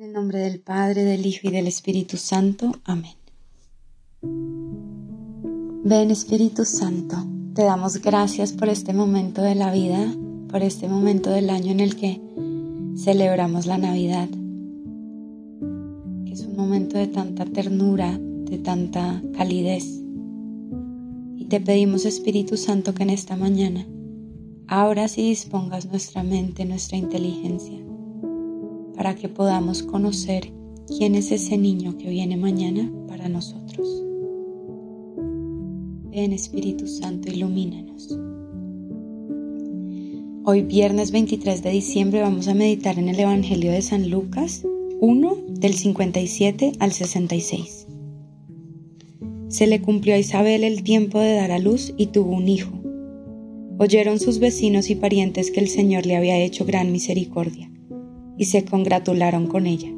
En el nombre del Padre, del Hijo y del Espíritu Santo. Amén. Ven Espíritu Santo, te damos gracias por este momento de la vida, por este momento del año en el que celebramos la Navidad, que es un momento de tanta ternura, de tanta calidez. Y te pedimos Espíritu Santo que en esta mañana ahora sí dispongas nuestra mente, nuestra inteligencia para que podamos conocer quién es ese niño que viene mañana para nosotros. Ven Espíritu Santo, ilumínanos. Hoy viernes 23 de diciembre vamos a meditar en el Evangelio de San Lucas 1 del 57 al 66. Se le cumplió a Isabel el tiempo de dar a luz y tuvo un hijo. Oyeron sus vecinos y parientes que el Señor le había hecho gran misericordia y se congratularon con ella.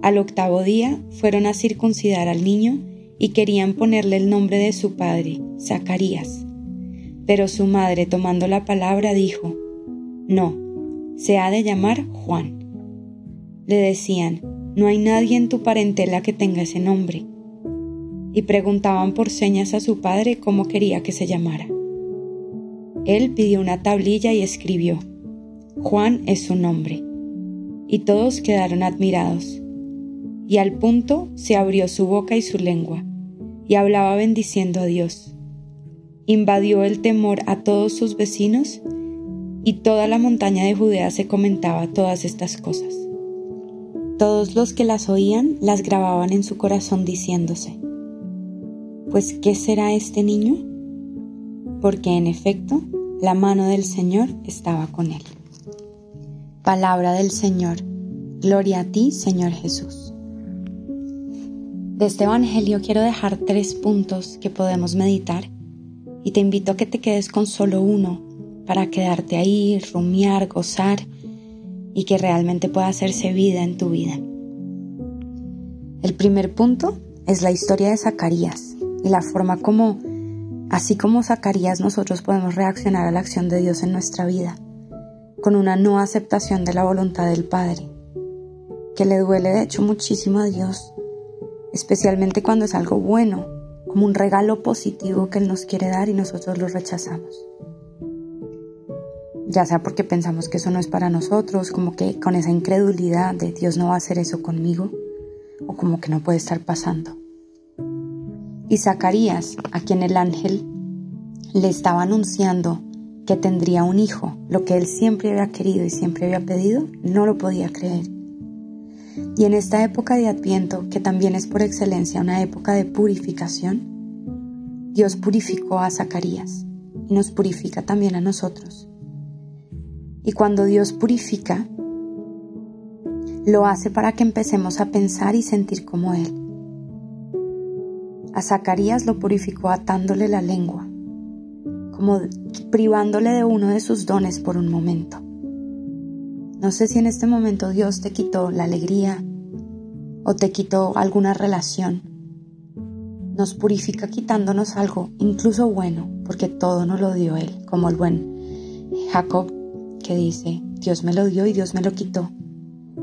Al octavo día fueron a circuncidar al niño y querían ponerle el nombre de su padre, Zacarías. Pero su madre, tomando la palabra, dijo, No, se ha de llamar Juan. Le decían, No hay nadie en tu parentela que tenga ese nombre. Y preguntaban por señas a su padre cómo quería que se llamara. Él pidió una tablilla y escribió, Juan es su nombre y todos quedaron admirados. Y al punto se abrió su boca y su lengua, y hablaba bendiciendo a Dios. Invadió el temor a todos sus vecinos, y toda la montaña de Judea se comentaba todas estas cosas. Todos los que las oían las grababan en su corazón diciéndose, Pues ¿qué será este niño? Porque en efecto la mano del Señor estaba con él. Palabra del Señor. Gloria a ti, Señor Jesús. De este Evangelio quiero dejar tres puntos que podemos meditar y te invito a que te quedes con solo uno para quedarte ahí, rumiar, gozar y que realmente pueda hacerse vida en tu vida. El primer punto es la historia de Zacarías y la forma como, así como Zacarías, nosotros podemos reaccionar a la acción de Dios en nuestra vida con una no aceptación de la voluntad del Padre, que le duele de hecho muchísimo a Dios, especialmente cuando es algo bueno, como un regalo positivo que Él nos quiere dar y nosotros lo rechazamos. Ya sea porque pensamos que eso no es para nosotros, como que con esa incredulidad de Dios no va a hacer eso conmigo, o como que no puede estar pasando. Y Zacarías, a quien el ángel le estaba anunciando que tendría un hijo, lo que él siempre había querido y siempre había pedido, no lo podía creer. Y en esta época de Adviento, que también es por excelencia una época de purificación, Dios purificó a Zacarías y nos purifica también a nosotros. Y cuando Dios purifica, lo hace para que empecemos a pensar y sentir como Él. A Zacarías lo purificó atándole la lengua, como privándole de uno de sus dones por un momento. No sé si en este momento Dios te quitó la alegría o te quitó alguna relación. Nos purifica quitándonos algo, incluso bueno, porque todo nos lo dio Él, como el buen Jacob que dice, Dios me lo dio y Dios me lo quitó.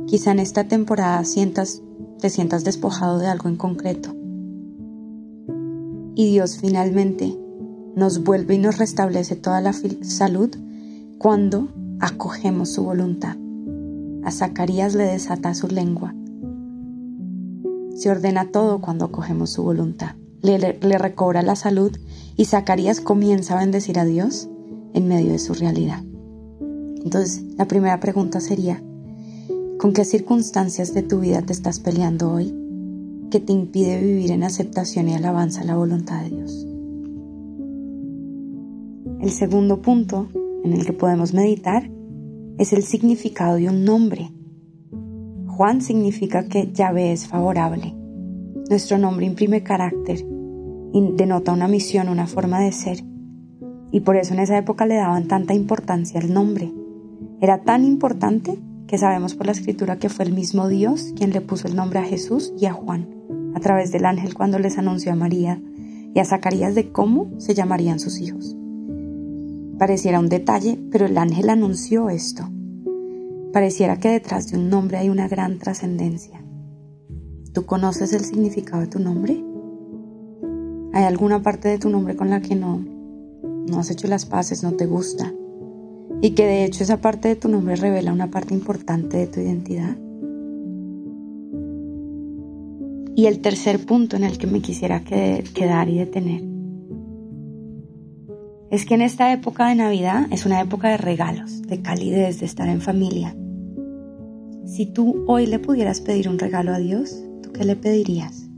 Quizá en esta temporada sientas, te sientas despojado de algo en concreto. Y Dios finalmente nos vuelve y nos restablece toda la salud cuando acogemos su voluntad. A Zacarías le desata su lengua. Se ordena todo cuando acogemos su voluntad. Le, recobra la salud y Zacarías comienza a bendecir a Dios en medio de su realidad. Entonces, la primera pregunta sería, ¿con qué circunstancias de tu vida te estás peleando hoy que te impide vivir en aceptación y alabanza a la voluntad de Dios? El segundo punto en el que podemos meditar es el significado de un nombre. Juan significa que Yahvé es favorable. Nuestro nombre imprime carácter y denota una misión, una forma de ser. Y por eso en esa época le daban tanta importancia al nombre. Era tan importante que sabemos por la escritura que fue el mismo Dios quien le puso el nombre a Jesús y a Juan, a través del ángel cuando les anunció a María y a Zacarías de cómo se llamarían sus hijos. Pareciera un detalle, pero el ángel anunció esto. Pareciera que detrás de un nombre hay una gran trascendencia. ¿Tú conoces el significado de tu nombre? ¿Hay alguna parte de tu nombre con la que no, no has hecho las paces, no te gusta? Y que de hecho esa parte de tu nombre revela una parte importante de tu identidad. Y el tercer punto en el que me quisiera quedar y detener es que en esta época de Navidad es una época de regalos, de calidez, de estar en familia. Si tú hoy le pudieras pedir un regalo a Dios, ¿tú qué le pedirías?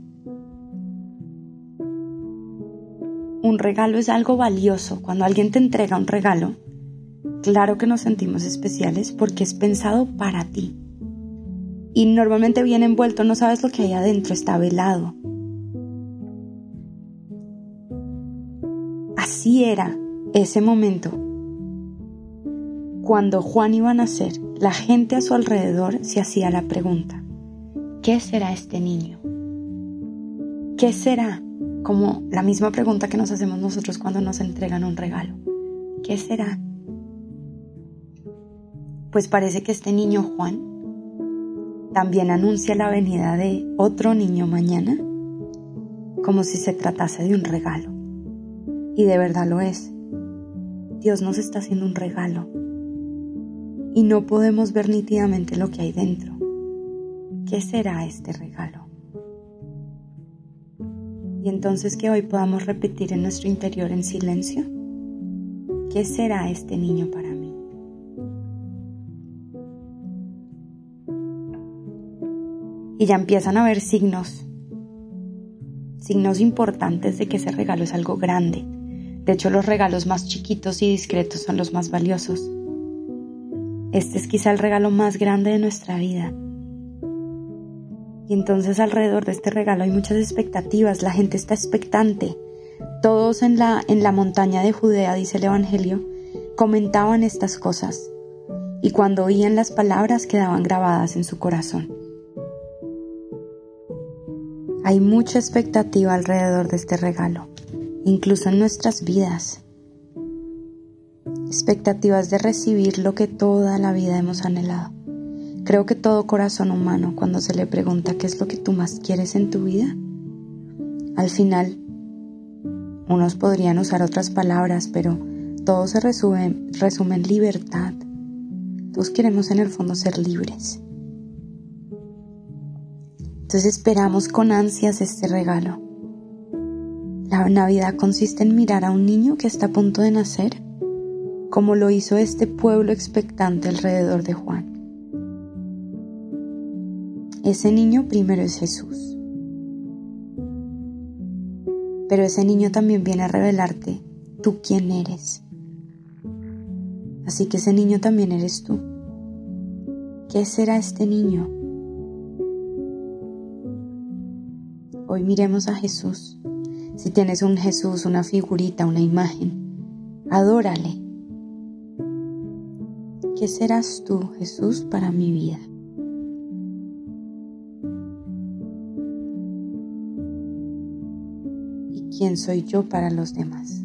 Un regalo es algo valioso. Cuando alguien te entrega un regalo, claro que nos sentimos especiales porque es pensado para ti. Y normalmente viene envuelto, no sabes lo que hay adentro, está velado. Así era ese momento. Cuando Juan iba a nacer, la gente a su alrededor se hacía la pregunta, ¿qué será este niño? ¿Qué será? Como la misma pregunta que nos hacemos nosotros cuando nos entregan un regalo. ¿Qué será? Pues parece que este niño Juan también anuncia la venida de otro niño mañana como si se tratase de un regalo. Y de verdad lo es. Dios nos está haciendo un regalo y no podemos ver nítidamente lo que hay dentro. ¿Qué será este regalo? Y entonces que hoy podamos repetir en nuestro interior en silencio, ¿qué será este niño para mí? Y ya empiezan a ver signos, signos importantes de que ese regalo es algo grande, de hecho, los regalos más chiquitos y discretos son los más valiosos. Este es quizá el regalo más grande de nuestra vida. Y entonces alrededor de este regalo hay muchas expectativas, la gente está expectante. Todos en la, en la montaña de Judea, dice el Evangelio, comentaban estas cosas y cuando oían las palabras quedaban grabadas en su corazón. Hay mucha expectativa alrededor de este regalo incluso en nuestras vidas. Expectativas de recibir lo que toda la vida hemos anhelado. Creo que todo corazón humano, cuando se le pregunta qué es lo que tú más quieres en tu vida, al final, unos podrían usar otras palabras, pero todo se resume, resume en libertad. Todos queremos en el fondo ser libres. Entonces esperamos con ansias este regalo. La Navidad consiste en mirar a un niño que está a punto de nacer, como lo hizo este pueblo expectante alrededor de Juan. Ese niño primero es Jesús. Pero ese niño también viene a revelarte tú quién eres. Así que ese niño también eres tú. ¿Qué será este niño? Hoy miremos a Jesús si tienes un Jesús, una figurita, una imagen, adórale. ¿Qué serás tú, Jesús, para mi vida? ¿Y quién soy yo para los demás?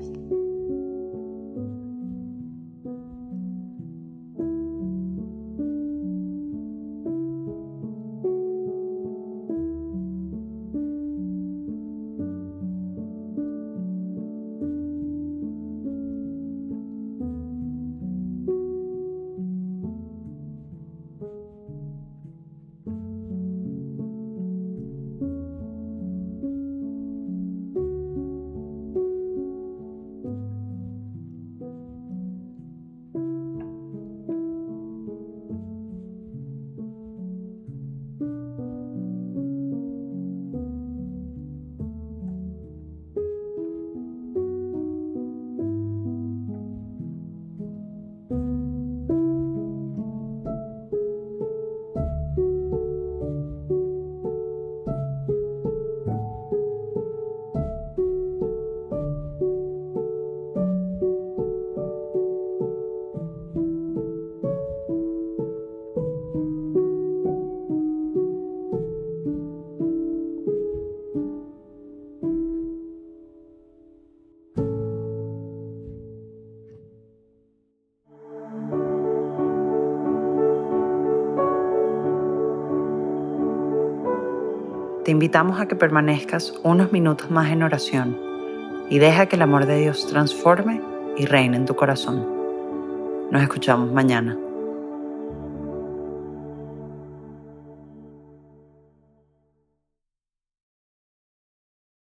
Te invitamos a que permanezcas unos minutos más en oración y deja que el amor de Dios transforme y reine en tu corazón. Nos escuchamos mañana.